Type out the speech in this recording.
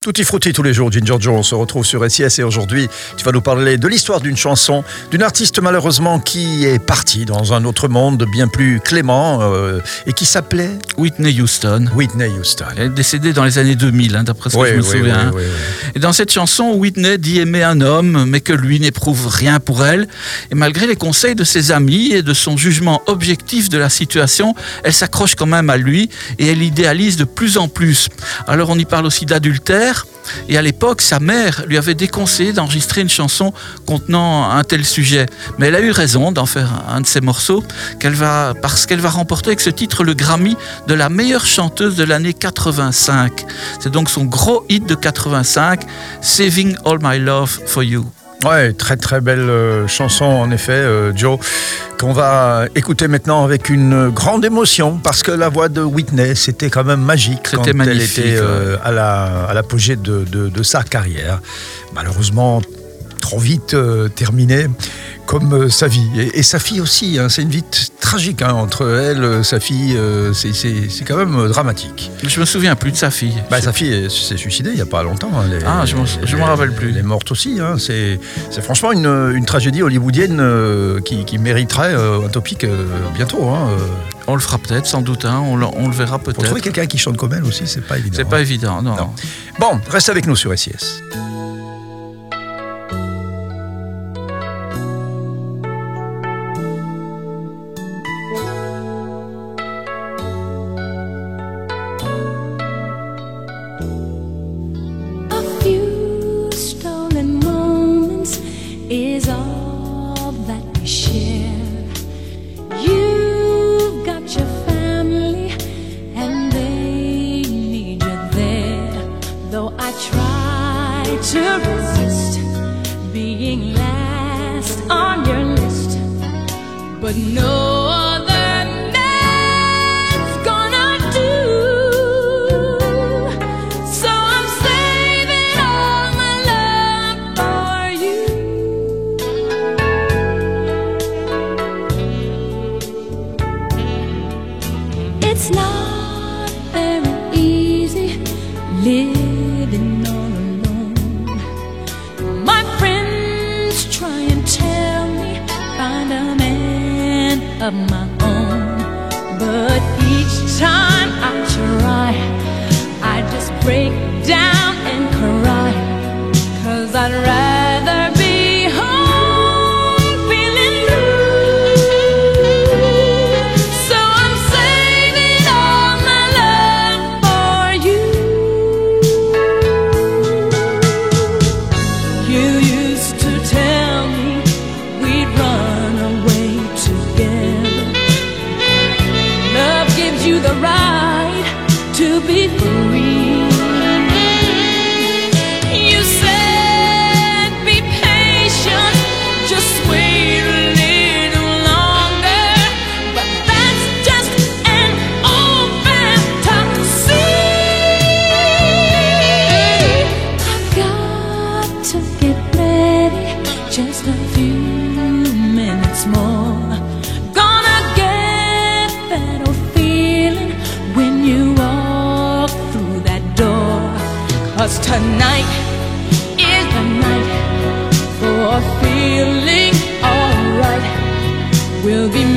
Tutti frutti tous les jours, Ginger Joe, on se retrouve sur SIS et aujourd'hui tu vas nous parler de l'histoire d'une chanson, d'une artiste malheureusement qui est partie dans un autre monde bien plus clément euh, et qui s'appelait Whitney Houston. Whitney Houston. Elle est décédée dans les années 2000, hein, d'après ce que Oui, je me oui, souviens. hein. oui. Et dans cette chanson, Whitney dit aimer un homme, mais que lui n'éprouve rien pour elle. Et malgré les conseils de ses amis et de son jugement objectif de la situation, elle s'accroche quand même à lui et elle idéalise de plus en plus. Alors on y parle aussi d'adultère. Et à l'époque, sa mère lui avait déconseillé d'enregistrer une chanson contenant un tel sujet. Mais elle a eu raison d'en faire un de ses morceaux, parce qu'elle va remporter avec ce titre le Grammy de la meilleure chanteuse de l'année 85. C'est donc son gros hit de 85, Saving All My Love for You. Ouais, très très belle euh, chanson en effet, euh, Joe, qu'on va écouter maintenant avec une grande émotion parce que la voix de Whitney, c'était quand même magique quand elle était euh, à la à l'apogée de, de- de sa carrière. Malheureusement, trop vite euh, terminée, comme euh, sa vie et, et sa fille aussi. hein, c'est une vie tragique hein, entre elle, euh, sa fille. euh, c'est- quand même euh, dramatique. Je me souviens plus de sa fille. Bah, sa fille est- s'est suicidée il n'y a pas longtemps. hein, est- Ah, je je m'en elle- rappelle plus. Elle est morte aussi. hein, C'est franchement une, une tragédie hollywoodienne qui, qui mériterait un topic bientôt. On le fera peut-être, sans doute, hein, on, le, on le verra Pour peut-être. trouver quelqu'un qui chante comme elle aussi, c'est pas évident. C'est hein. pas évident, non. Non. Bon, reste avec nous sur SIS. Is all that we share. You've got your family, and they need you there. Though I try to resist being last on your list, but no living all alone. My friends try and tell me find a man of my own, but each time the right to be free. Tonight is the night for feeling alright. We'll be